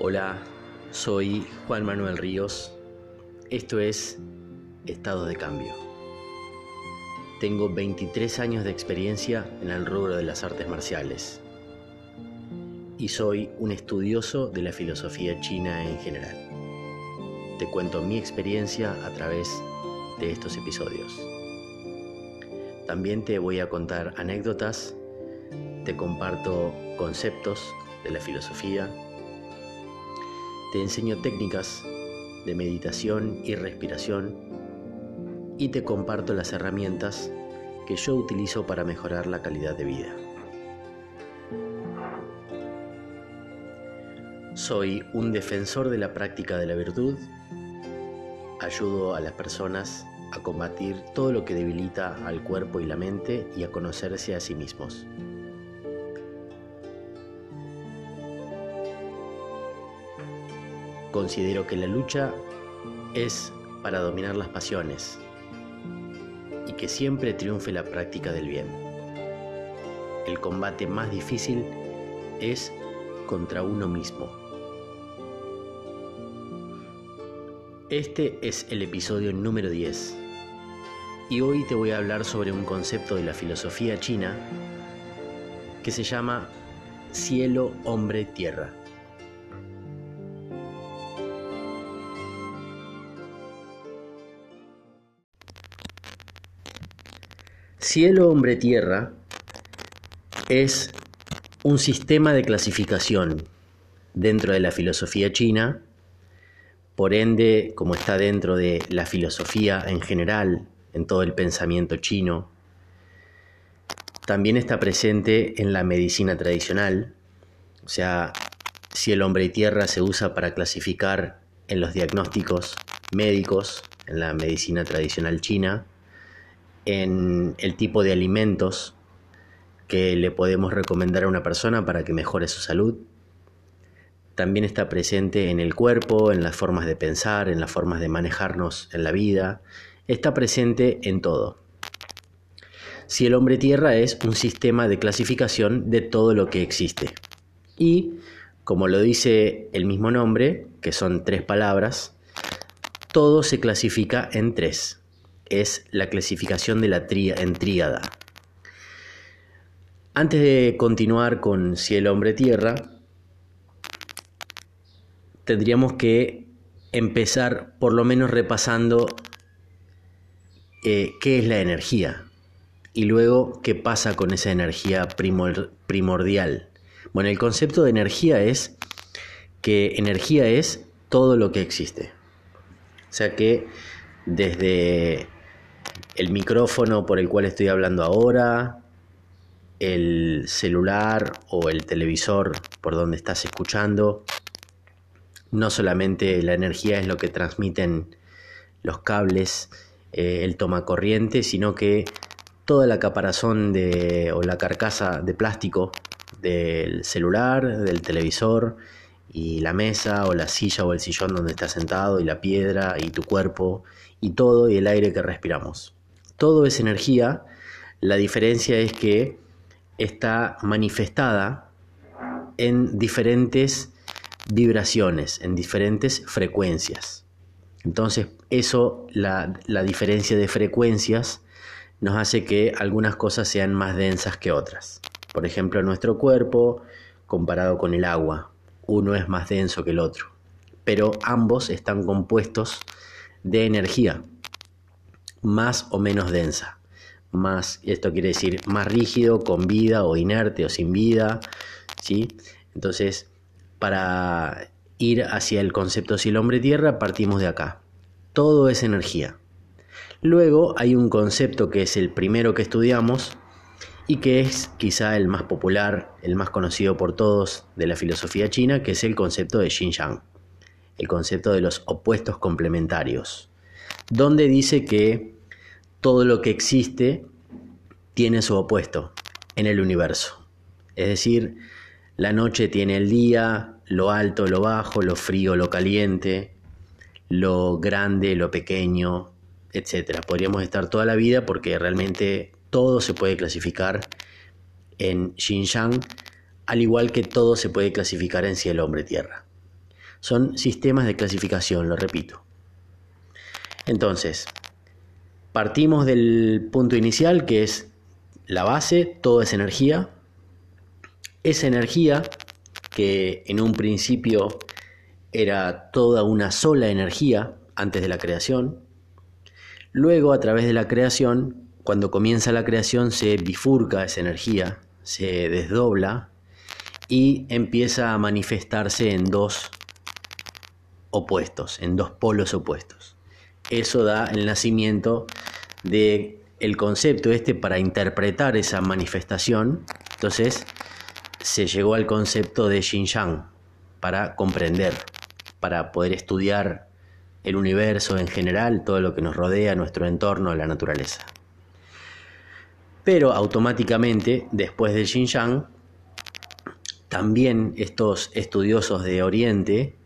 Hola, soy Juan Manuel Ríos. Esto es Estado de Cambio. Tengo 23 años de experiencia en el rubro de las artes marciales y soy un estudioso de la filosofía china en general. Te cuento mi experiencia a través de estos episodios. También te voy a contar anécdotas, te comparto conceptos de la filosofía, te enseño técnicas de meditación y respiración y te comparto las herramientas que yo utilizo para mejorar la calidad de vida. Soy un defensor de la práctica de la virtud, ayudo a las personas a combatir todo lo que debilita al cuerpo y la mente y a conocerse a sí mismos. Considero que la lucha es para dominar las pasiones y que siempre triunfe la práctica del bien. El combate más difícil es contra uno mismo. Este es el episodio número 10 y hoy te voy a hablar sobre un concepto de la filosofía china que se llama cielo, hombre, tierra. Cielo, hombre, tierra es un sistema de clasificación dentro de la filosofía china, por ende, como está dentro de la filosofía en general, en todo el pensamiento chino, también está presente en la medicina tradicional, o sea, cielo, hombre y tierra se usa para clasificar en los diagnósticos médicos, en la medicina tradicional china, en el tipo de alimentos que le podemos recomendar a una persona para que mejore su salud. También está presente en el cuerpo, en las formas de pensar, en las formas de manejarnos en la vida. Está presente en todo. Si el hombre tierra es un sistema de clasificación de todo lo que existe. Y, como lo dice el mismo nombre, que son tres palabras, todo se clasifica en tres es la clasificación de la en tríada. Antes de continuar con cielo, hombre, tierra, tendríamos que empezar por lo menos repasando eh, qué es la energía y luego qué pasa con esa energía primordial. Bueno, el concepto de energía es que energía es todo lo que existe. O sea que desde el micrófono por el cual estoy hablando ahora, el celular o el televisor por donde estás escuchando. No solamente la energía es lo que transmiten los cables, eh, el toma corriente, sino que toda la caparazón de, o la carcasa de plástico del celular, del televisor y la mesa o la silla o el sillón donde estás sentado y la piedra y tu cuerpo y todo y el aire que respiramos. Todo es energía, la diferencia es que está manifestada en diferentes vibraciones, en diferentes frecuencias. Entonces, eso, la, la, diferencia de frecuencias, nos hace que algunas cosas sean más densas que otras. Por ejemplo, nuestro cuerpo comparado con el agua, uno es más denso que el otro, pero ambos están compuestos de energía más o menos densa. Más, esto quiere decir más rígido, con vida o inerte o sin vida. ¿sí? Entonces, para ir hacia el concepto cielo hombre tierra, partimos de acá. Todo es energía. Luego hay un concepto que es el primero que estudiamos y que es quizá el más popular, el más conocido por todos de la filosofía china, que es el concepto de Yin Yang, el concepto de los opuestos complementarios donde dice que todo lo que existe tiene su opuesto en el universo. Es decir, la noche tiene el día, lo alto, lo bajo, lo frío, lo caliente, lo grande, lo pequeño, etc. Podríamos estar toda la vida porque realmente todo se puede clasificar en Xinjiang, al igual que todo se puede clasificar en cielo, hombre, tierra. Son sistemas de clasificación, lo repito. Entonces, partimos del punto inicial que es la base, todo es energía. Esa energía, que en un principio era toda una sola energía antes de la creación, luego a través de la creación, cuando comienza la creación se bifurca esa energía, se desdobla y empieza a manifestarse en dos opuestos, en dos polos opuestos. Eso da el nacimiento de el concepto este para interpretar esa manifestación. Entonces se llegó al concepto de Xinjiang para comprender, para poder estudiar el universo en general, todo lo que nos rodea, nuestro entorno, la naturaleza. Pero automáticamente, después del Xinjiang, también estos estudiosos de Oriente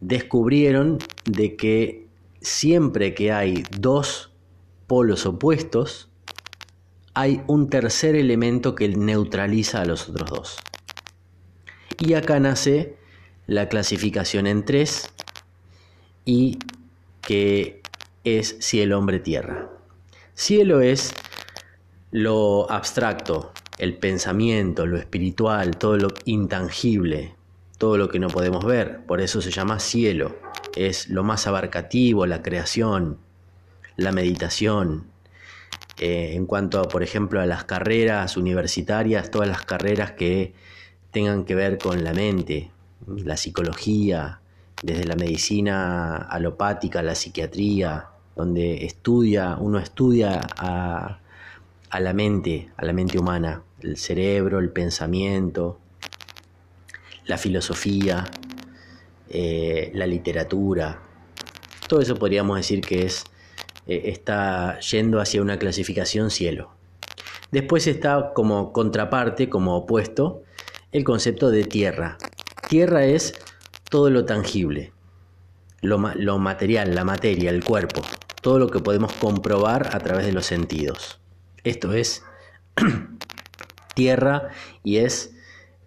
descubrieron de que siempre que hay dos polos opuestos, hay un tercer elemento que neutraliza a los otros dos. Y acá nace la clasificación en tres y que es cielo, hombre, tierra. Cielo es lo abstracto, el pensamiento, lo espiritual, todo lo intangible, todo lo que no podemos ver, por eso se llama cielo, es lo más abarcativo, la creación, la meditación. Eh, en cuanto, por ejemplo, a las carreras universitarias, todas las carreras que tengan que ver con la mente, la psicología, desde la medicina alopática, la psiquiatría, donde estudia, uno estudia a, a la mente, a la mente humana, el cerebro, el pensamiento, la filosofía, eh, la literatura. Todo eso podríamos decir que es, eh, está yendo hacia una clasificación cielo. Después está como contraparte, como opuesto, el concepto de tierra. Tierra es todo lo tangible, lo, lo material, la materia, el cuerpo, todo lo que podemos comprobar a través de los sentidos. Esto es tierra y es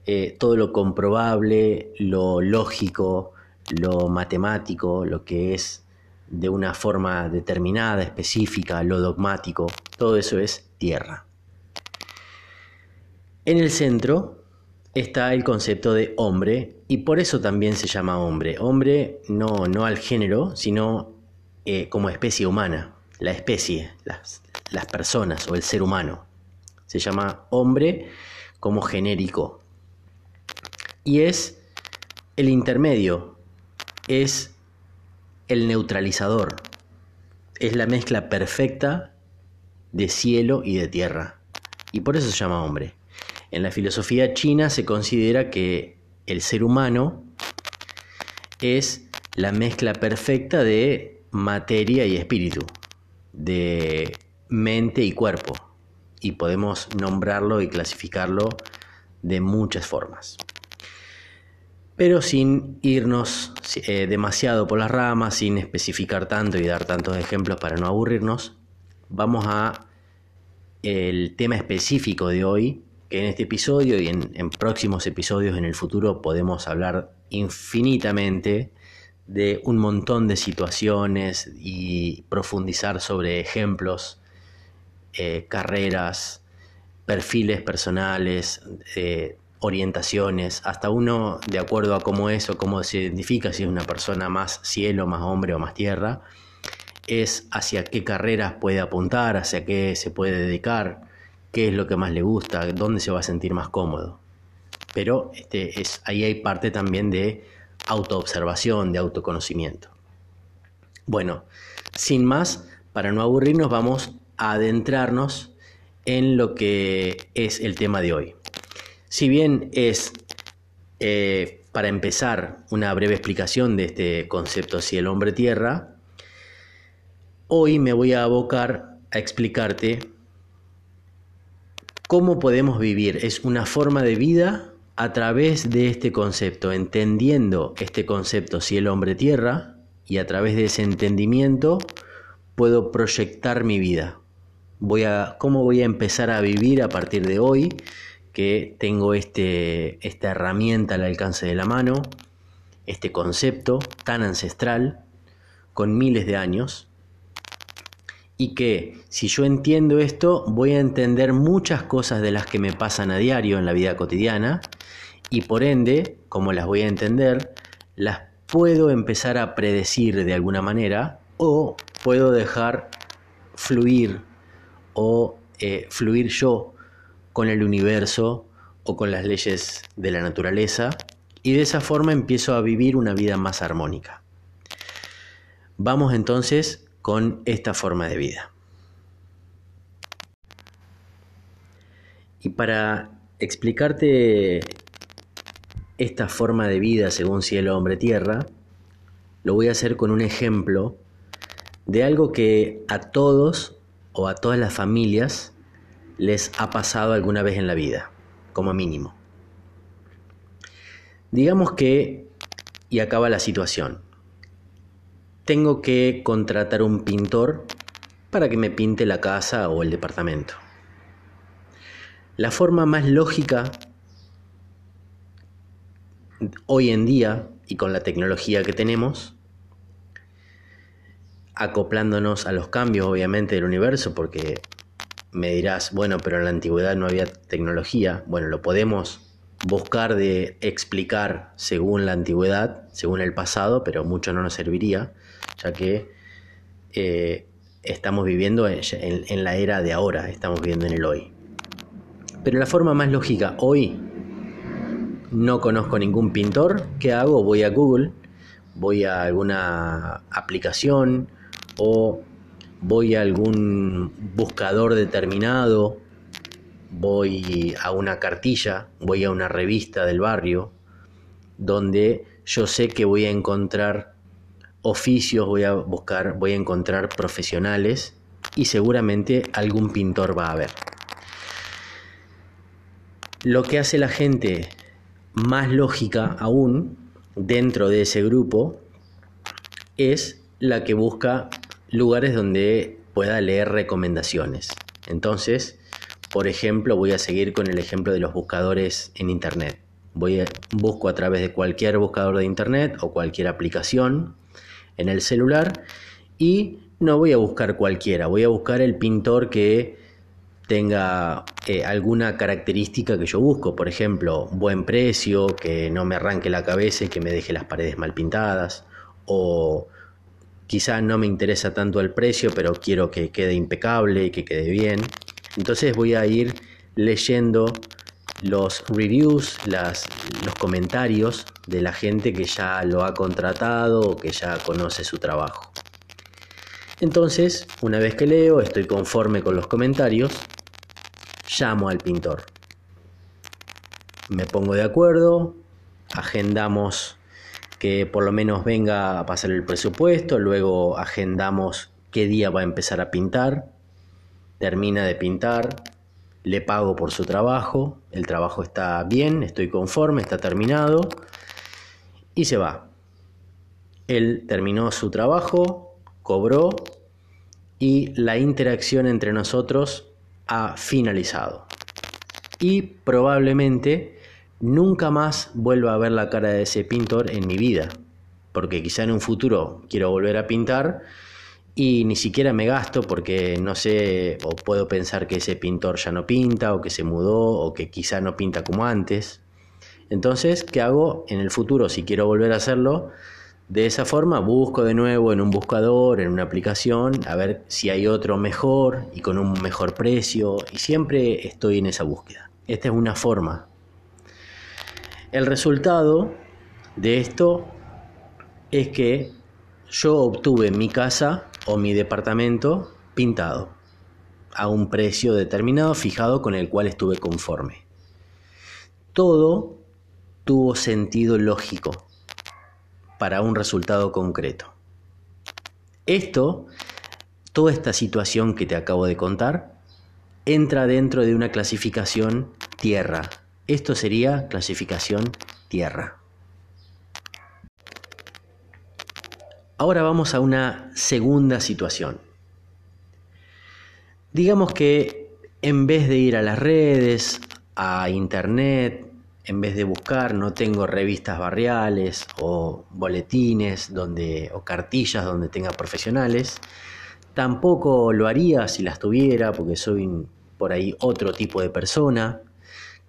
eh, todo lo comprobable, lo lógico, lo matemático, lo que es de una forma determinada, específica, lo dogmático, todo eso es tierra. En el centro está el concepto de hombre y por eso también se llama hombre. Hombre no, no al género, sino eh, como especie humana, la especie, las, las personas o el ser humano. Se llama hombre como genérico, y es el intermedio, es el neutralizador, es la mezcla perfecta de cielo y de tierra. Y por eso se llama hombre. En la filosofía china se considera que el ser humano es la mezcla perfecta de materia y espíritu, de mente y cuerpo. Y podemos nombrarlo y clasificarlo de muchas formas. Pero sin irnos eh, demasiado por las ramas, sin especificar tanto y dar tantos ejemplos para no aburrirnos, vamos a el tema específico de hoy, que en este episodio y en, próximos episodios en el futuro podemos hablar infinitamente de un montón de situaciones y profundizar sobre ejemplos, eh, carreras, perfiles personales, eh, orientaciones, hasta uno, de acuerdo a cómo es o cómo se identifica, si es una persona más cielo, más hombre o más tierra, es hacia qué carreras puede apuntar, hacia qué se puede dedicar, qué es lo que más le gusta, dónde se va a sentir más cómodo. Pero este, es, ahí hay parte también de autoobservación, de autoconocimiento. Bueno, sin más, para no aburrirnos, vamos a adentrarnos en lo que es el tema de hoy. Si bien es, eh, para empezar, una breve explicación de este concepto cielo, hombre, tierra, hoy me voy a abocar a explicarte cómo podemos vivir. Es una forma de vida a través de este concepto, entendiendo este concepto cielo, hombre, tierra, y a través de ese entendimiento puedo proyectar mi vida. voy a, cómo voy a empezar a vivir a partir de hoy, que tengo este, esta herramienta al alcance de la mano, este concepto tan ancestral, con miles de años, y que si yo entiendo esto, voy a entender muchas cosas de las que me pasan a diario en la vida cotidiana, y por ende, como las voy a entender, las puedo empezar a predecir de alguna manera o puedo dejar fluir o eh, fluir yo con el universo o con las leyes de la naturaleza y de esa forma empiezo a vivir una vida más armónica. Vamos entonces con esta forma de vida. Y para explicarte esta forma de vida según cielo, hombre, tierra, lo voy a hacer con un ejemplo de algo que a todos o a todas las familias les ha pasado alguna vez en la vida, como mínimo. Digamos que, y acaba la situación, tengo que contratar un pintor para que me pinte la casa o el departamento. La forma más lógica hoy en día y con la tecnología que tenemos, acoplándonos a los cambios obviamente del universo, porque me dirás, bueno, pero en la antigüedad no había tecnología. Bueno, lo podemos buscar de explicar según la antigüedad, según el pasado, pero mucho no nos serviría, ya que eh, estamos viviendo en, en la era de ahora, estamos viviendo en el hoy. Pero la forma más lógica hoy no conozco ningún pintor, ¿qué hago? Voy a Google, voy a alguna aplicación o voy a algún buscador determinado, voy a una cartilla, voy a una revista del barrio, donde yo sé que voy a encontrar oficios, voy a buscar, voy a encontrar profesionales y seguramente algún pintor va a haber. Lo que hace la gente más lógica aún dentro de ese grupo es la que busca lugares donde pueda leer recomendaciones. Entonces, por ejemplo, voy a seguir con el ejemplo de los buscadores en internet. Voy a, busco a través de cualquier buscador de internet o cualquier aplicación en el celular y no voy a buscar cualquiera, voy a buscar el pintor que tenga eh, alguna característica que yo busco, por ejemplo, buen precio, que no me arranque la cabeza y que me deje las paredes mal pintadas, o quizá no me interesa tanto el precio, pero quiero que quede impecable y que quede bien. Entonces voy a ir leyendo los reviews, los comentarios de la gente que ya lo ha contratado o que ya conoce su trabajo. Entonces, una vez que leo, estoy conforme con los comentarios, llamo al pintor. Me pongo de acuerdo, agendamos por lo menos venga a pasar el presupuesto, luego agendamos qué día va a empezar a pintar, termina de pintar, le pago por su trabajo, el trabajo está bien, estoy conforme, está terminado y se va. Él terminó su trabajo, cobró y la interacción entre nosotros ha finalizado. Y probablemente nunca más vuelva a ver la cara de ese pintor en mi vida, porque quizá en un futuro quiero volver a pintar y ni siquiera me gasto porque no sé o puedo pensar que ese pintor ya no pinta o que se mudó o que quizá no pinta como antes. Entonces, ¿qué hago en el futuro si quiero volver a hacerlo? De esa forma busco de nuevo en un buscador, en una aplicación, a ver si hay otro mejor y con un mejor precio y siempre estoy en esa búsqueda. Esta es una forma. El resultado de esto es que yo obtuve mi casa o mi departamento pintado a un precio determinado fijado con el cual estuve conforme. Todo tuvo sentido lógico para un resultado concreto. Esto, toda esta situación que te acabo de contar, entra dentro de una clasificación tierra. Esto sería clasificación tierra. Ahora vamos a una segunda situación. digamos que en vez de ir a las redes, a internet, en vez de buscar, no tengo revistas barriales o boletines donde, o cartillas donde tenga profesionales. Tampoco lo haría si las tuviera, porque soy por ahí otro tipo de persona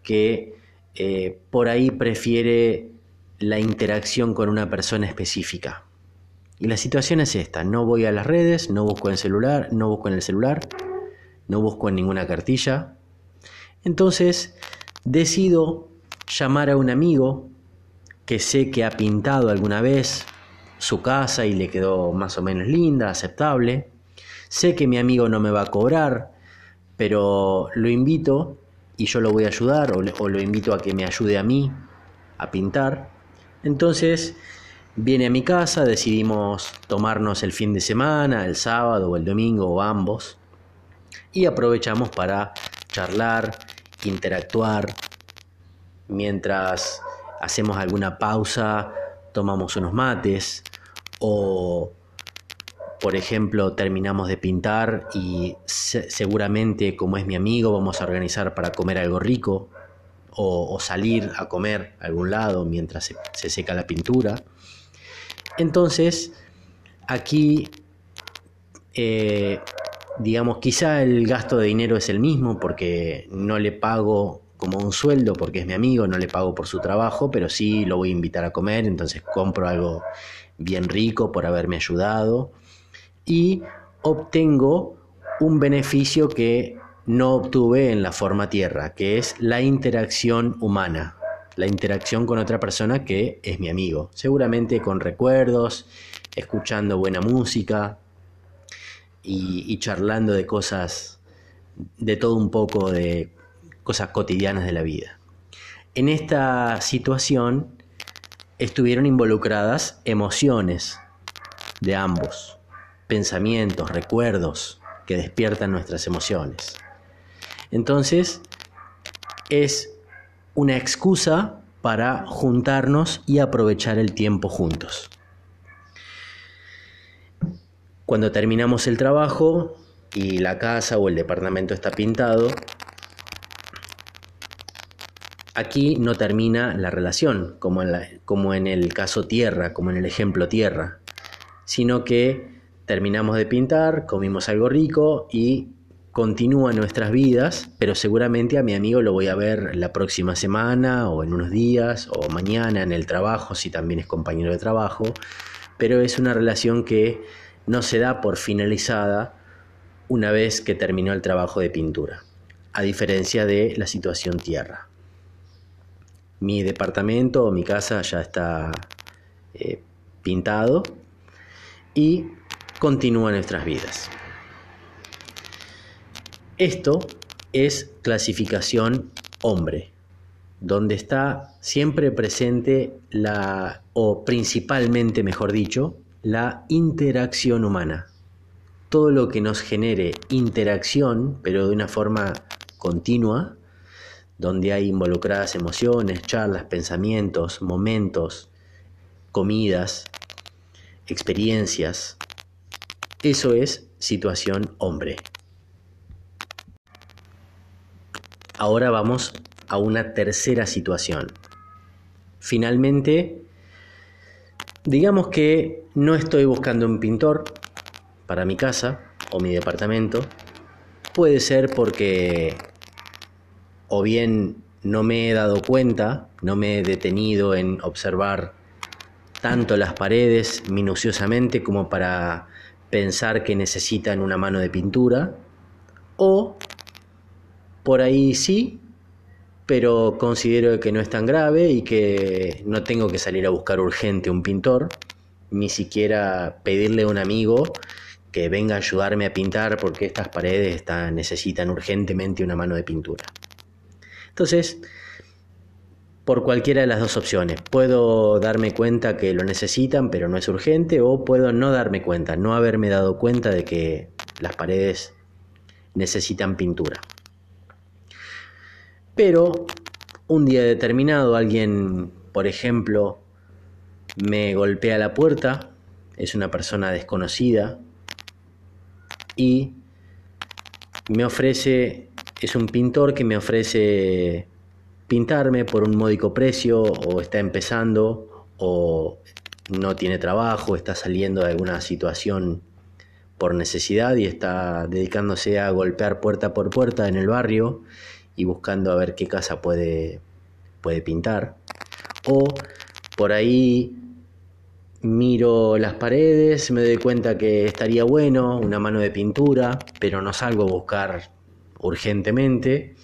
que eh, por ahí prefiere la interacción con una persona específica. Y la situación es esta, no voy a las redes, no busco en celular, no busco en el celular, no busco en ninguna cartilla. Entonces decido llamar a un amigo que sé que ha pintado alguna vez su casa y le quedó más o menos linda, aceptable. Sé que mi amigo no me va a cobrar, pero lo invito y yo lo voy a ayudar o, lo invito a que me ayude a mí a pintar. Entonces viene a mi casa, decidimos tomarnos el fin de semana, el sábado o el domingo o ambos, y aprovechamos para charlar, interactuar, mientras hacemos alguna pausa, tomamos unos mates o, por ejemplo, terminamos de pintar y seguramente, como es mi amigo, vamos a organizar para comer algo rico o, salir a comer a algún lado mientras se, seca la pintura. Entonces, aquí, eh, digamos, quizá el gasto de dinero es el mismo porque no le pago como un sueldo porque es mi amigo, no le pago por su trabajo, pero sí lo voy a invitar a comer, entonces compro algo bien rico por haberme ayudado y obtengo un beneficio que no obtuve en la forma tierra, que es la interacción humana, la interacción con otra persona que es mi amigo, seguramente con recuerdos, escuchando buena música y, charlando de cosas, de todo un poco de cosas cotidianas de la vida. En esta situación estuvieron involucradas emociones de ambos, pensamientos, recuerdos que despiertan nuestras emociones. Entonces, es una excusa para juntarnos y aprovechar el tiempo juntos. Cuando terminamos el trabajo y la casa o el departamento está pintado, aquí no termina la relación, como en, como en el caso tierra, como en el ejemplo tierra, sino que terminamos de pintar, comimos algo rico y continúan nuestras vidas, pero seguramente a mi amigo lo voy a ver la próxima semana o en unos días o mañana en el trabajo, si también es compañero de trabajo, pero es una relación que no se da por finalizada una vez que terminó el trabajo de pintura, a diferencia de la situación tierra. Mi departamento o mi casa ya está eh, pintado y continúa nuestras vidas. Esto es clasificación hombre, donde está siempre presente la, o principalmente, mejor dicho, la interacción humana. Todo lo que nos genere interacción, pero de una forma continua, donde hay involucradas emociones, charlas, pensamientos, momentos, comidas, experiencias. Eso es situación hombre. Ahora vamos a una tercera situación. Finalmente, digamos que no estoy buscando un pintor para mi casa o mi departamento. Puede ser porque o bien no me he dado cuenta, no me he detenido en observar tanto las paredes minuciosamente como para pensar que necesitan una mano de pintura, o por ahí sí, pero considero que no es tan grave y que no tengo que salir a buscar urgente un pintor, ni siquiera pedirle a un amigo que venga a ayudarme a pintar porque estas paredes necesitan urgentemente una mano de pintura. Entonces, por cualquiera de las dos opciones, puedo darme cuenta que lo necesitan, pero no es urgente, o puedo no darme cuenta, no haberme dado cuenta de que las paredes necesitan pintura. Pero un día determinado alguien, por ejemplo, me golpea la puerta, es una persona desconocida, y me ofrece, es un pintor que me ofrece pintarme por un módico precio o está empezando o no tiene trabajo, está saliendo de alguna situación por necesidad y está dedicándose a golpear puerta por puerta en el barrio y buscando a ver qué casa puede, puede pintar. O por ahí miro las paredes, me doy cuenta que estaría bueno una mano de pintura, pero no salgo a buscar urgentemente.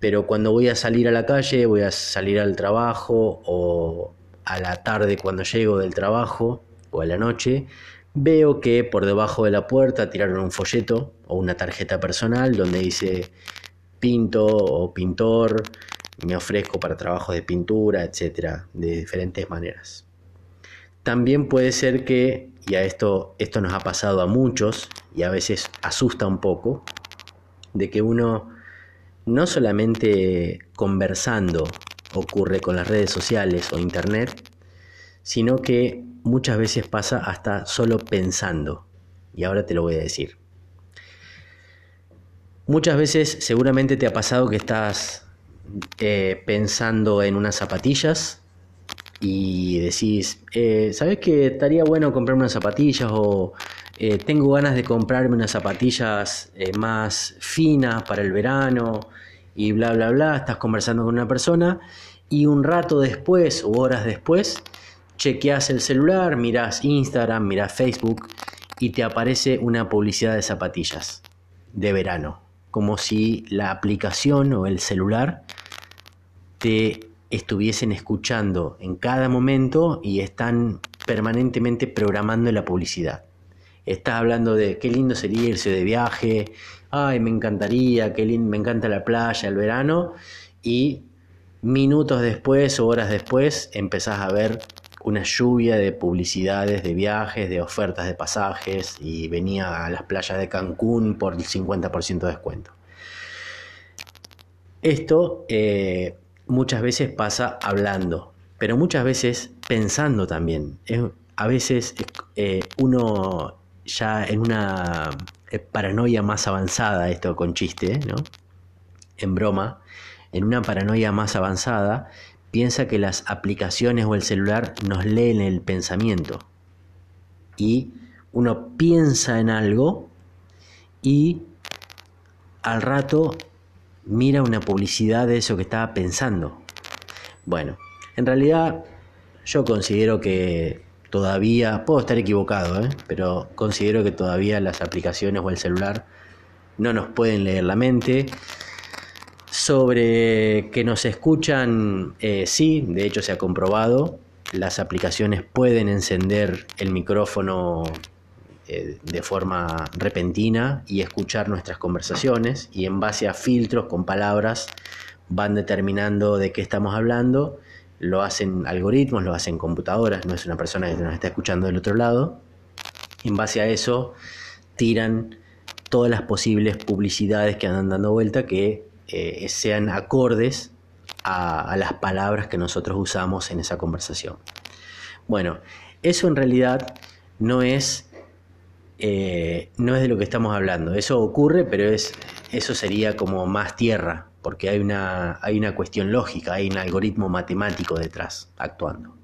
Pero cuando voy a salir a la calle, voy a salir al trabajo o a la tarde cuando llego del trabajo o a la noche, veo que por debajo de la puerta tiraron un folleto o una tarjeta personal donde dice pinto o pintor, me ofrezco para trabajos de pintura, etcétera, de diferentes maneras. También puede ser que, y a esto, esto nos ha pasado a muchos y a veces asusta un poco, de que uno no solamente conversando ocurre con las redes sociales o internet, sino que muchas veces pasa hasta solo pensando. Y ahora te lo voy a decir. Muchas veces seguramente te ha pasado que estás eh, pensando en unas zapatillas y decís, eh, ¿sabes que estaría bueno comprarme unas zapatillas? O eh, tengo ganas de comprarme unas zapatillas más finas para el verano y bla, bla, bla. Estás conversando con una persona y un rato después o horas después chequeas el celular, miras Instagram, miras Facebook y te aparece una publicidad de zapatillas de verano, como si la aplicación o el celular te estuviesen escuchando en cada momento y están permanentemente programando la publicidad. Estás hablando de qué lindo sería irse de viaje, ay, me encantaría, qué lindo, me encanta la playa, el verano, y minutos después o horas después empezás a ver una lluvia de publicidades de viajes, de ofertas de pasajes y venía a las playas de Cancún por el 50% de descuento. Esto eh, muchas veces pasa hablando, pero muchas veces pensando también. a veces eh, uno ya en una eh, paranoia más avanzada, esto con chiste, ¿no? En broma, en una paranoia más avanzada, piensa que las aplicaciones o el celular nos leen el pensamiento. Y uno piensa en algo y al rato mira una publicidad de eso que estaba pensando. Bueno, en realidad yo considero que todavía, puedo estar equivocado, ¿eh? pero considero que todavía las aplicaciones o el celular no nos pueden leer la mente sobre que nos escuchan, eh, sí, de hecho se ha comprobado. Las aplicaciones pueden encender el micrófono eh, de forma repentina y escuchar nuestras conversaciones y en base a filtros con palabras van determinando de qué estamos hablando. Lo hacen algoritmos, lo hacen computadoras, no es una persona que nos está escuchando del otro lado. En base a eso tiran todas las posibles publicidades que andan dando vuelta que eh, sean acordes a, las palabras que nosotros usamos en esa conversación. Bueno, eso en realidad no es, eh, no es de lo que estamos hablando. Eso ocurre, pero es, eso sería como más tierra, porque hay una, hay una cuestión lógica, hay un algoritmo matemático detrás actuando.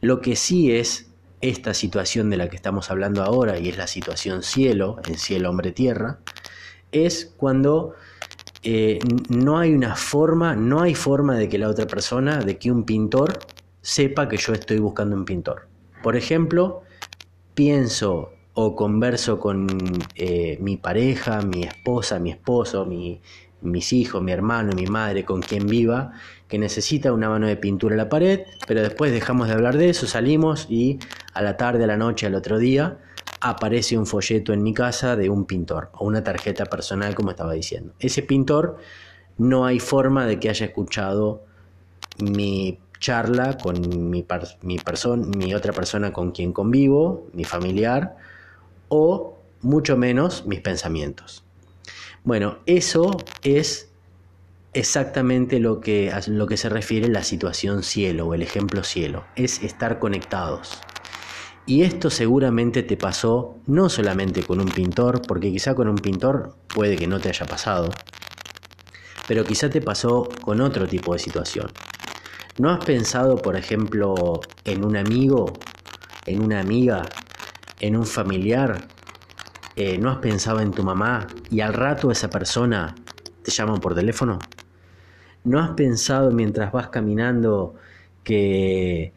Lo que sí es esta situación de la que estamos hablando ahora, y es la situación cielo, en cielo, hombre, tierra, es cuando eh, no hay una forma, no hay forma de que la otra persona, de que un pintor sepa que yo estoy buscando un pintor. Por ejemplo, pienso o converso con eh, mi pareja, mi esposa, mi esposo, mis hijos, mi hermano, mi madre, con quien viva, que necesita una mano de pintura en la pared, pero después dejamos de hablar de eso, salimos y a la tarde, a la noche, al otro día, aparece un folleto en mi casa de un pintor o una tarjeta personal, como estaba diciendo. Ese pintor no hay forma de que haya escuchado mi charla con mi, mi, mi otra persona con quien convivo, mi familiar, o mucho menos mis pensamientos. Bueno, eso es exactamente lo que, lo que se refiere la situación cielo o el ejemplo cielo, es estar conectados. Y esto seguramente te pasó no solamente con un pintor, porque quizá con un pintor puede que no te haya pasado, pero quizá te pasó con otro tipo de situación. ¿No has pensado, por ejemplo, en un amigo, en una amiga, en un familiar? Eh, ¿No has pensado en tu mamá y al rato esa persona te llama por teléfono? ¿No has pensado mientras vas caminando que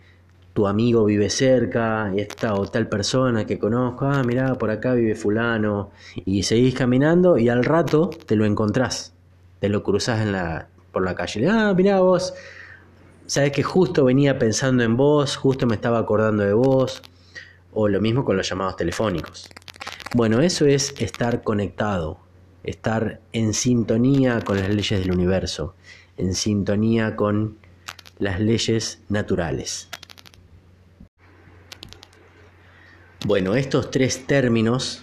tu amigo vive cerca, y esta o tal persona que conozco, ah, mirá, por acá vive fulano, y seguís caminando y al rato te lo encontrás, te lo cruzás en la, por la calle, ah, mirá vos, sabes que justo venía pensando en vos, justo me estaba acordando de vos, o lo mismo con los llamados telefónicos. Bueno, eso es estar conectado, estar en sintonía con las leyes del universo, en sintonía con las leyes naturales. Bueno, estos tres términos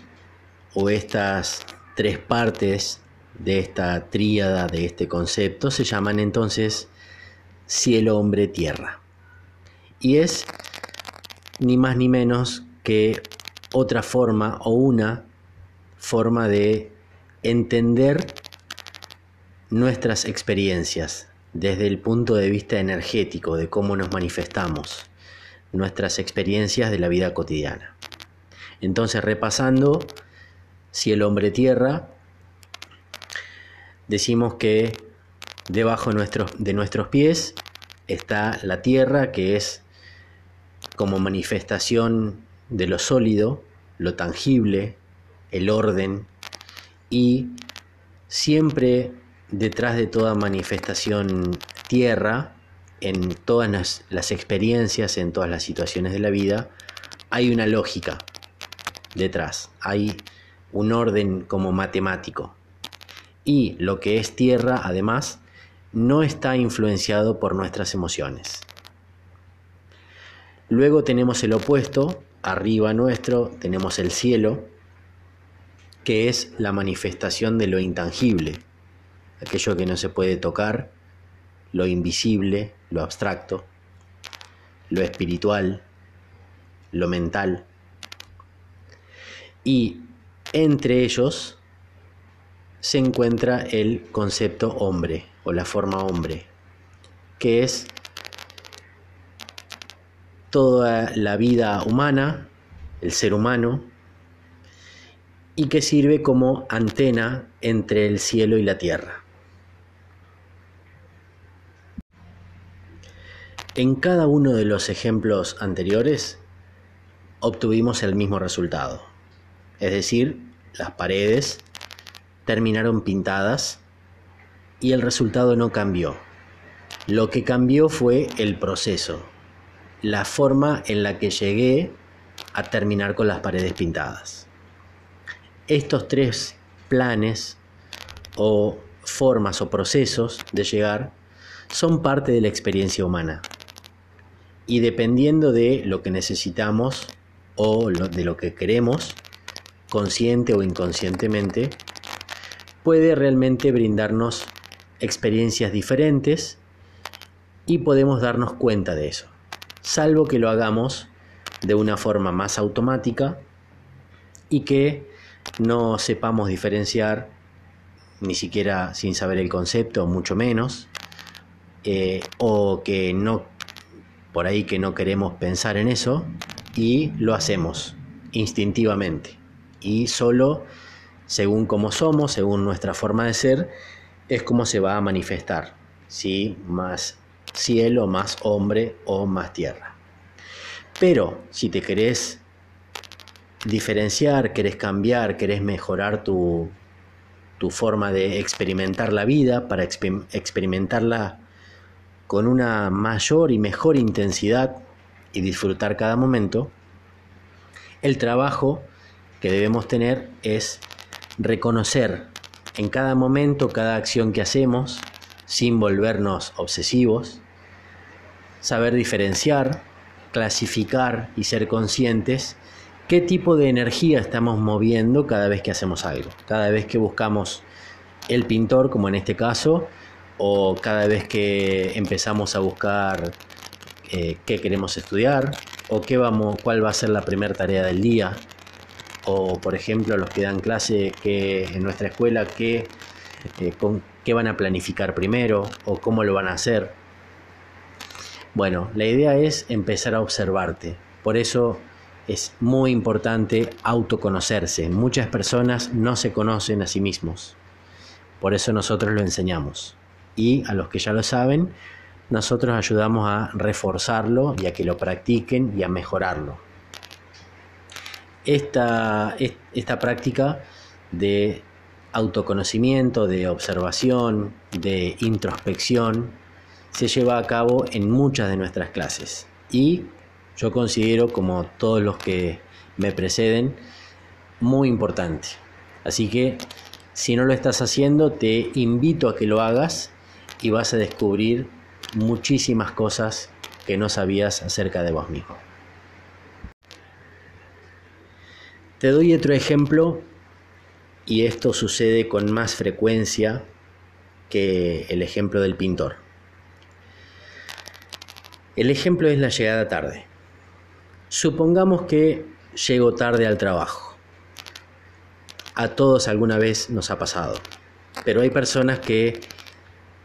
o estas tres partes de esta tríada, de este concepto, se llaman entonces cielo, hombre, tierra. Y es ni más ni menos que otra forma o una forma de entender nuestras experiencias desde el punto de vista energético, de cómo nos manifestamos, nuestras experiencias de la vida cotidiana. Entonces, repasando, si el hombre tierra, decimos que debajo de nuestros pies está la tierra, que es como manifestación de lo sólido, lo tangible, el orden, y siempre detrás de toda manifestación tierra, en todas las, experiencias, en todas las situaciones de la vida, hay una lógica, detrás, hay un orden como matemático. Y lo que es tierra, además, no está influenciado por nuestras emociones. Luego tenemos el opuesto, arriba nuestro tenemos el cielo, que es la manifestación de lo intangible, aquello que no se puede tocar, lo invisible, lo abstracto, lo espiritual, lo mental. Y entre ellos se encuentra el concepto hombre o la forma hombre, que es toda la vida humana, el ser humano, y que sirve como antena entre el cielo y la tierra. En cada uno de los ejemplos anteriores obtuvimos el mismo resultado. Es decir, las paredes terminaron pintadas y el resultado no cambió. Lo que cambió fue el proceso, la forma en la que llegué a terminar con las paredes pintadas. Estos tres planes o formas o procesos de llegar son parte de la experiencia humana. Y dependiendo de lo que necesitamos o de lo que queremos, consciente o inconscientemente, puede realmente brindarnos experiencias diferentes y podemos darnos cuenta de eso, salvo que lo hagamos de una forma más automática y que no sepamos diferenciar, ni siquiera sin saber el concepto, mucho menos, eh, o que no, por ahí que no queremos pensar en eso y lo hacemos instintivamente y solo según cómo somos, según nuestra forma de ser, es como se va a manifestar, ¿sí? Más cielo, más hombre o más tierra. Pero si te querés diferenciar, querés cambiar, querés mejorar tu, tu forma de experimentar la vida, para experimentarla con una mayor y mejor intensidad y disfrutar cada momento, el trabajo que debemos tener es reconocer en cada momento, cada acción que hacemos, sin volvernos obsesivos, saber diferenciar, clasificar y ser conscientes qué tipo de energía estamos moviendo cada vez que hacemos algo, cada vez que buscamos el pintor, como en este caso, o cada vez que empezamos a buscar eh, qué queremos estudiar, o qué vamos, cuál va a ser la primera tarea del día, o por ejemplo los que dan clase que en nuestra escuela qué, eh, qué van a planificar primero o cómo lo van a hacer. Bueno, la idea es empezar a observarte. Por eso es muy importante autoconocerse. Muchas personas no se conocen a sí mismos. Por eso nosotros lo enseñamos. Y a los que ya lo saben, nosotros ayudamos a reforzarlo y a que lo practiquen y a mejorarlo. Esta, esta práctica de autoconocimiento, de observación, de introspección, se lleva a cabo en muchas de nuestras clases. Y yo considero, como todos los que me preceden, muy importante. Así que si no lo estás haciendo, te invito a que lo hagas y vas a descubrir muchísimas cosas que no sabías acerca de vos mismo. Te doy otro ejemplo y esto sucede con más frecuencia que el ejemplo del pintor. El ejemplo es la llegada tarde. Supongamos que llego tarde al trabajo. A todos alguna vez nos ha pasado, pero hay personas que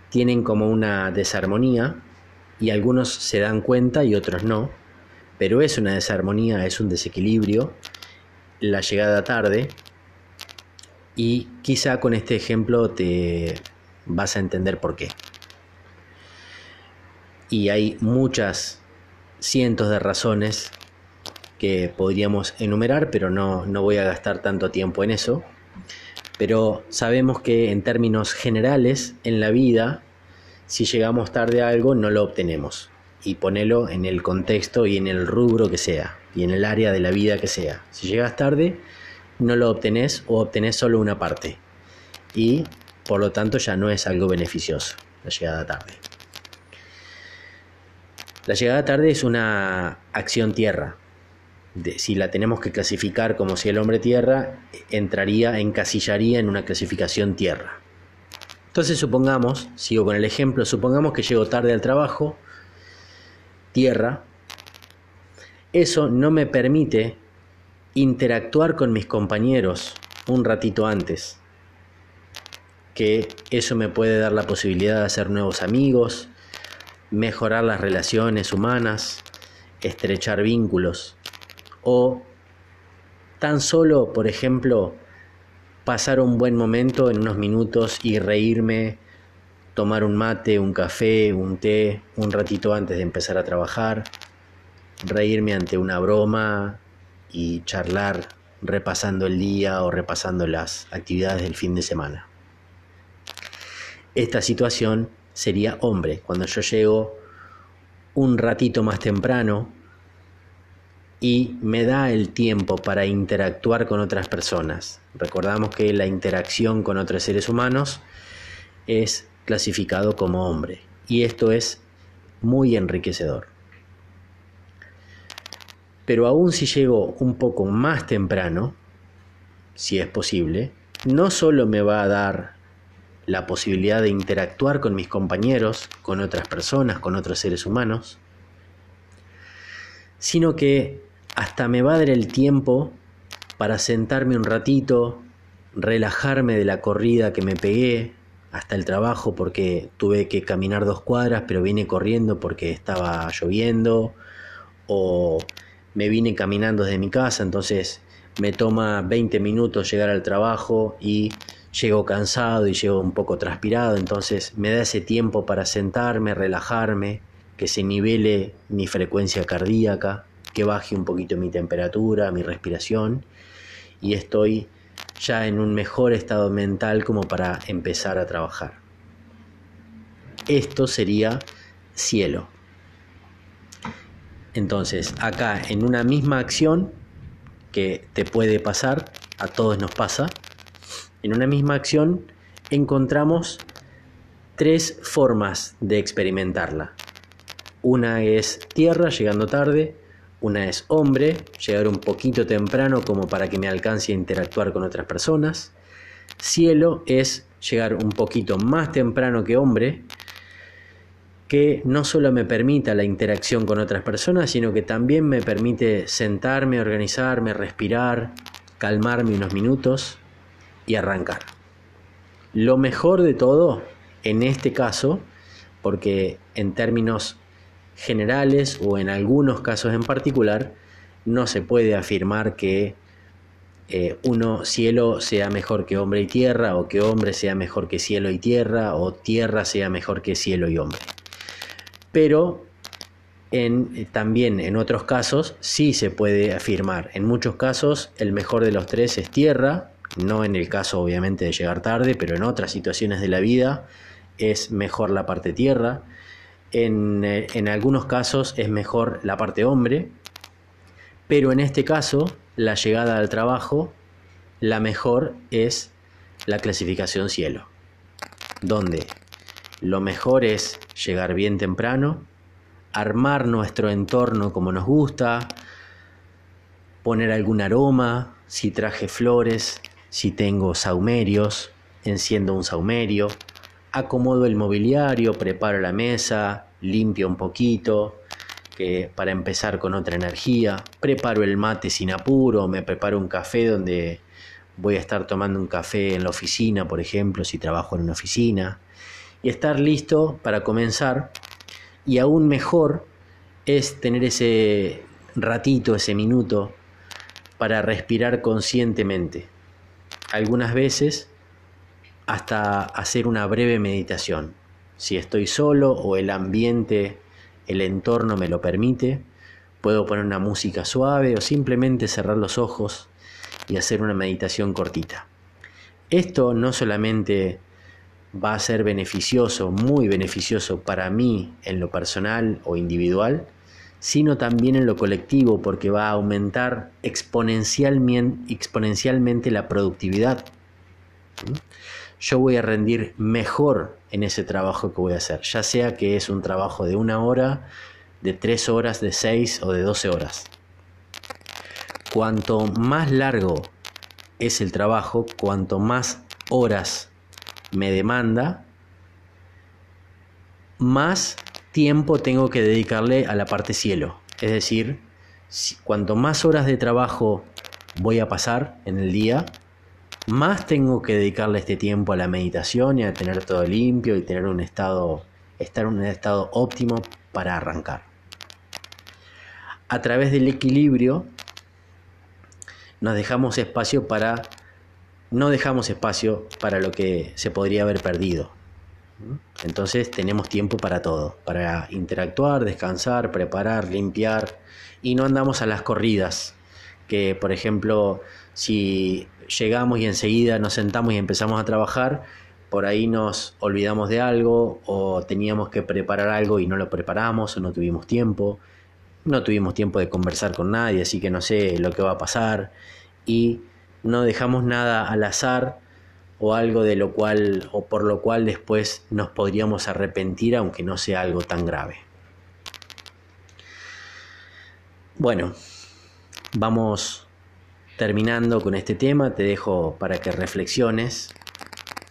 tienen como una desarmonía y algunos se dan cuenta y otros no, pero es una desarmonía, es un desequilibrio, la llegada tarde y quizá con este ejemplo te vas a entender por qué. Y hay muchas cientos de razones que podríamos enumerar, pero no, no voy a gastar tanto tiempo en eso pero sabemos que en términos generales en la vida, si llegamos tarde a algo, no lo obtenemos. Y ponelo en el contexto y en el rubro que sea, y en el área de la vida que sea. Si llegas tarde, no lo obtenés o obtenés solo una parte. Y por lo tanto ya no es algo beneficioso la llegada tarde. La llegada tarde es una acción tierra, si la tenemos que clasificar como si el hombre tierra, entraría, encasillaría en una clasificación tierra. Entonces supongamos, sigo con el ejemplo, supongamos que llego tarde al trabajo, tierra, eso no me permite interactuar con mis compañeros un ratito antes, que eso me puede dar la posibilidad de hacer nuevos amigos, mejorar las relaciones humanas, estrechar vínculos o tan solo, por ejemplo, pasar un buen momento en unos minutos y reírme, tomar un mate, un café, un té, un ratito antes de empezar a trabajar, reírme ante una broma y charlar repasando el día o repasando las actividades del fin de semana. Esta situación sería hombre, cuando yo llego un ratito más temprano y me da el tiempo para interactuar con otras personas. Recordamos que la interacción con otros seres humanos es clasificado como hombre y esto es muy enriquecedor. Pero aún si llego un poco más temprano, si es posible, no solo me va a dar la posibilidad de interactuar con mis compañeros, con otras personas, con otros seres humanos, sino que hasta me va a dar el tiempo para sentarme un ratito, relajarme de la corrida que me pegué hasta el trabajo porque tuve que caminar dos cuadras, pero vine corriendo porque estaba lloviendo, o me vine caminando desde mi casa, entonces me toma 20 minutos llegar al trabajo y llego cansado y llego un poco transpirado, entonces me da ese tiempo para sentarme, relajarme, que se nivele mi frecuencia cardíaca que baje un poquito mi temperatura, mi respiración y estoy ya en un mejor estado mental como para empezar a trabajar. Esto sería cielo. Entonces, acá en una misma acción que te puede pasar, a todos nos pasa, en una misma acción encontramos tres formas de experimentarla. Una es tierra, llegando tarde, una es hombre, llegar un poquito temprano como para que me alcance a interactuar con otras personas. Cielo es llegar un poquito más temprano que hombre, que no solo me permita la interacción con otras personas, sino que también me permite sentarme, organizarme, respirar, calmarme unos minutos y arrancar. Lo mejor de todo, en este caso, porque en términos generales o en algunos casos en particular, no se puede afirmar que eh, uno cielo sea mejor que hombre y tierra, o que hombre sea mejor que cielo y tierra, o tierra sea mejor que cielo y hombre. Pero eh, también en otros casos sí se puede afirmar. En muchos casos el mejor de los tres es tierra, no en el caso obviamente de llegar tarde, pero en otras situaciones de la vida es mejor la parte tierra. En, eh, en algunos casos es mejor la parte hombre, pero en este caso la llegada al trabajo, la mejor es la clasificación cielo, donde lo mejor es llegar bien temprano, armar nuestro entorno como nos gusta, poner algún aroma, si traje flores, si tengo saumerios, enciendo un saumerio, acomodo el mobiliario, preparo la mesa, limpio un poquito, que para empezar con otra energía, preparo el mate sin apuro, me preparo un café donde voy a estar tomando un café en la oficina, por ejemplo, si trabajo en una oficina, y estar listo para comenzar. Y aún mejor es tener ese ratito, ese minuto, para respirar conscientemente. Algunas veces hasta hacer una breve meditación. Si estoy solo o el ambiente el entorno me lo permite, puedo poner una música suave o simplemente cerrar los ojos y hacer una meditación cortita. Esto no solamente va a ser beneficioso, muy beneficioso para mí en lo personal o individual, sino también en lo colectivo porque va a aumentar exponencialmente, exponencialmente la productividad. Yo voy a rendir mejor en ese trabajo que voy a hacer, ya sea que es un trabajo de una hora, de tres horas, de seis o de doce horas. Cuanto más largo es el trabajo, cuanto más horas me demanda, más tiempo tengo que dedicarle a la parte cielo. Es decir, cuanto más horas de trabajo voy a pasar en el día, más tengo que dedicarle este tiempo a la meditación y a tener todo limpio y tener un estado, estar en un estado óptimo para arrancar. A través del equilibrio nos dejamos espacio para, no dejamos espacio para lo que se podría haber perdido. Entonces tenemos tiempo para todo, para interactuar, descansar, preparar, limpiar y no andamos a las corridas, que por ejemplo si llegamos y enseguida nos sentamos y empezamos a trabajar, por ahí nos olvidamos de algo o teníamos que preparar algo y no lo preparamos o no tuvimos tiempo, no tuvimos tiempo de conversar con nadie, así que no sé lo que va a pasar y no dejamos nada al azar o algo de lo cual o por lo cual después nos podríamos arrepentir aunque no sea algo tan grave. Bueno, vamos terminando con este tema, te dejo para que reflexiones,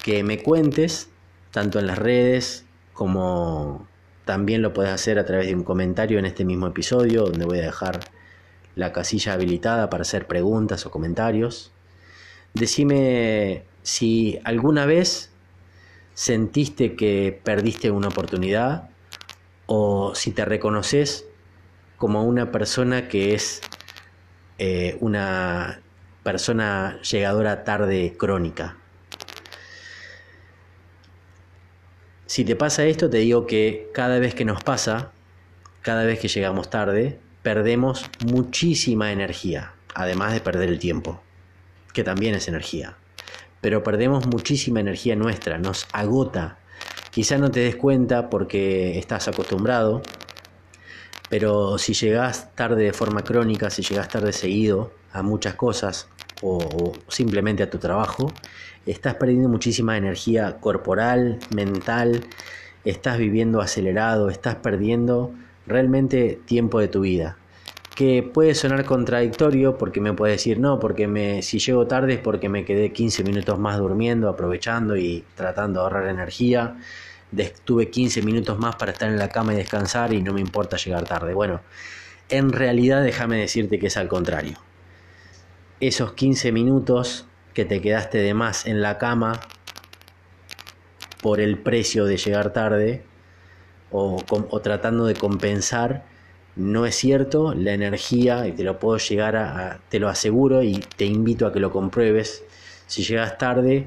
que me cuentes, tanto en las redes como también lo puedes hacer a través de un comentario en este mismo episodio, donde voy a dejar la casilla habilitada para hacer preguntas o comentarios. Decime si alguna vez sentiste que perdiste una oportunidad o si te reconoces como una persona que es eh, una persona llegadora tarde crónica. Si te pasa esto, te digo que cada vez que nos pasa, cada vez que llegamos tarde, perdemos muchísima energía, además de perder el tiempo, que también es energía. Pero perdemos muchísima energía nuestra, nos agota. Quizá no te des cuenta porque estás acostumbrado, pero si llegas tarde de forma crónica, si llegas tarde seguido a muchas cosas o, simplemente a tu trabajo, estás perdiendo muchísima energía corporal, mental, estás viviendo acelerado, estás perdiendo realmente tiempo de tu vida. Que puede sonar contradictorio porque me puedes decir, no, porque me, si llego tarde es porque me quedé 15 minutos más durmiendo, aprovechando y tratando de ahorrar energía. tuve 15 minutos más para estar en la cama y descansar y no me importa llegar tarde. Bueno, en realidad déjame decirte que es al contrario. Esos 15 minutos que te quedaste de más en la cama por el precio de llegar tarde o, o tratando de compensar, no es cierto, la energía, y te lo puedo llegar a, te lo aseguro y te invito a que lo compruebes, si llegas tarde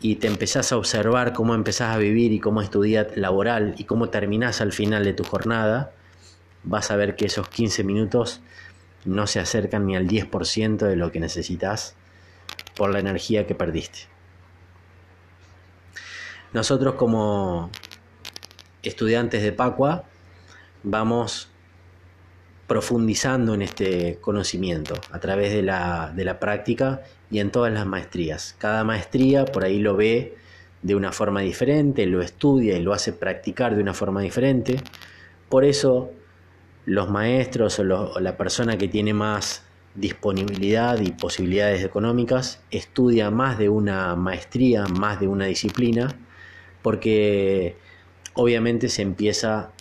y te empezás a observar cómo empezás a vivir y cómo es tu día laboral y cómo terminás al final de tu jornada, vas a ver que esos 15 minutos no se acercan ni al 10% de lo que necesitas por la energía que perdiste. Nosotros como estudiantes de Pacua vamos profundizando en este conocimiento a través de la, de la práctica y en todas las maestrías. Cada maestría por ahí lo ve de una forma diferente, lo estudia y lo hace practicar de una forma diferente. Por eso los maestros o, o, la persona que tiene más disponibilidad y posibilidades económicas estudia más de una maestría, más de una disciplina, porque obviamente se empieza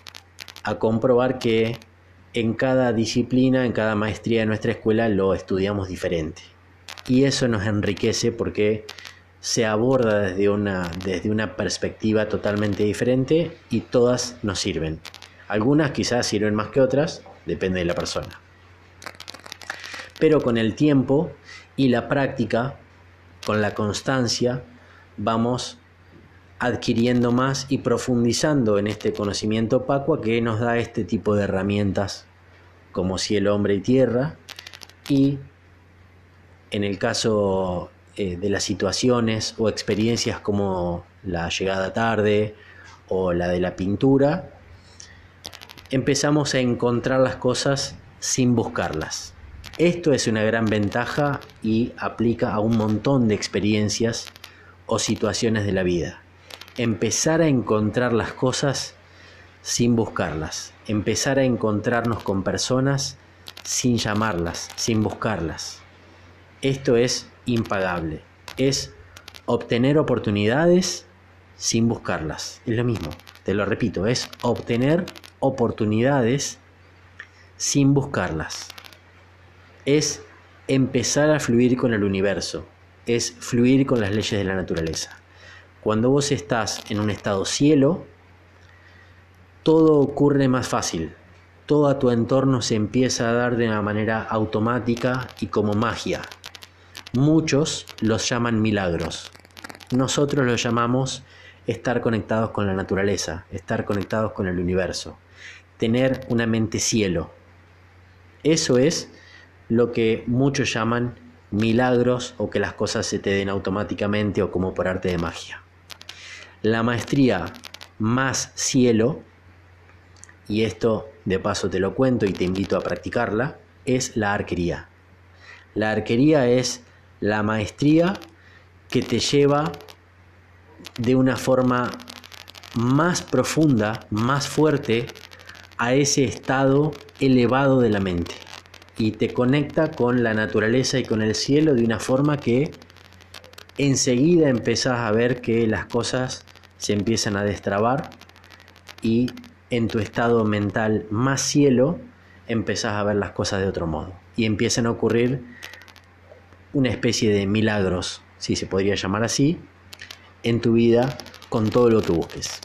a comprobar que en cada disciplina, en cada maestría de nuestra escuela lo estudiamos diferente. Y eso nos enriquece porque se aborda desde una, desde una perspectiva totalmente diferente y todas nos sirven. Algunas quizás sirven más que otras, depende de la persona. Pero con el tiempo y la práctica, con la constancia, vamos adquiriendo más y profundizando en este conocimiento Pacua que nos da este tipo de herramientas como cielo, hombre y tierra y en el caso eh, de las situaciones o experiencias como la llegada tarde o la de la pintura, empezamos a encontrar las cosas sin buscarlas. Esto es una gran ventaja y aplica a un montón de experiencias o situaciones de la vida empezar a encontrar las cosas sin buscarlas, empezar a encontrarnos con personas sin llamarlas, sin buscarlas. Esto es impagable, es obtener oportunidades sin buscarlas. Es lo mismo, te lo repito, es obtener oportunidades sin buscarlas. Es empezar a fluir con el universo, es fluir con las leyes de la naturaleza. Cuando vos estás en un estado cielo, todo ocurre más fácil. Todo a tu entorno se empieza a dar de una manera automática y como magia. Muchos los llaman milagros. Nosotros los llamamos estar conectados con la naturaleza, estar conectados con el universo, tener una mente cielo. Eso es lo que muchos llaman milagros o que las cosas se te den automáticamente o como por arte de magia. La maestría más cielo, y esto de paso te lo cuento y te invito a practicarla, es la arquería. La arquería es la maestría que te lleva de una forma más profunda, más fuerte, a ese estado elevado de la mente. Y te conecta con la naturaleza y con el cielo de una forma que enseguida empezás a ver que las cosas se empiezan a destrabar y en tu estado mental más cielo empezás a ver las cosas de otro modo y empiezan a ocurrir una especie de milagros, si se podría llamar así, en tu vida con todo lo que busques.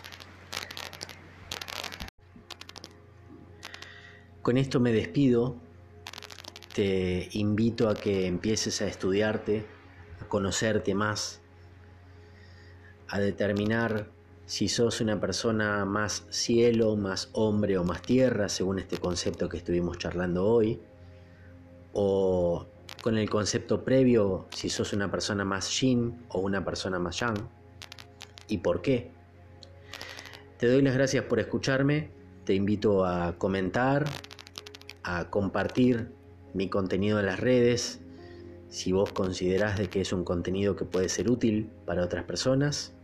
Con esto me despido, te invito a que empieces a estudiarte, a conocerte más, a determinar si sos una persona más cielo, más hombre o más tierra, según este concepto que estuvimos charlando hoy, o con el concepto previo, si sos una persona más yin o una persona más yang, y por qué. Te doy las gracias por escucharme, te invito a comentar, a compartir mi contenido en las redes, si vos considerás de que es un contenido que puede ser útil para otras personas.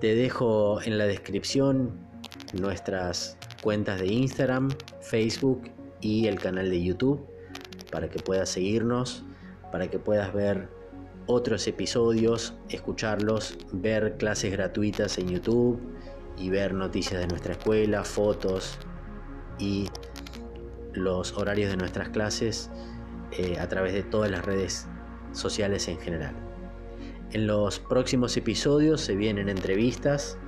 Te dejo en la descripción nuestras cuentas de Instagram, Facebook y el canal de YouTube para que puedas seguirnos, para que puedas ver otros episodios, escucharlos, ver clases gratuitas en YouTube y ver noticias de nuestra escuela, fotos y los horarios de nuestras clases eh, a través de todas las redes sociales en general. En los próximos episodios se vienen entrevistas.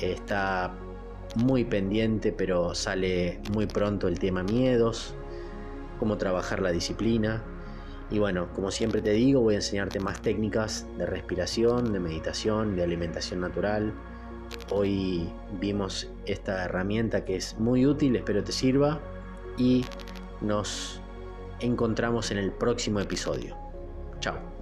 Está muy pendiente, pero sale muy pronto el tema miedos, cómo trabajar la disciplina. Y bueno, como siempre te digo, voy a enseñarte más técnicas de respiración, de meditación, de alimentación natural. Hoy vimos esta herramienta que es muy útil, espero te sirva y nos encontramos en el próximo episodio. Chao.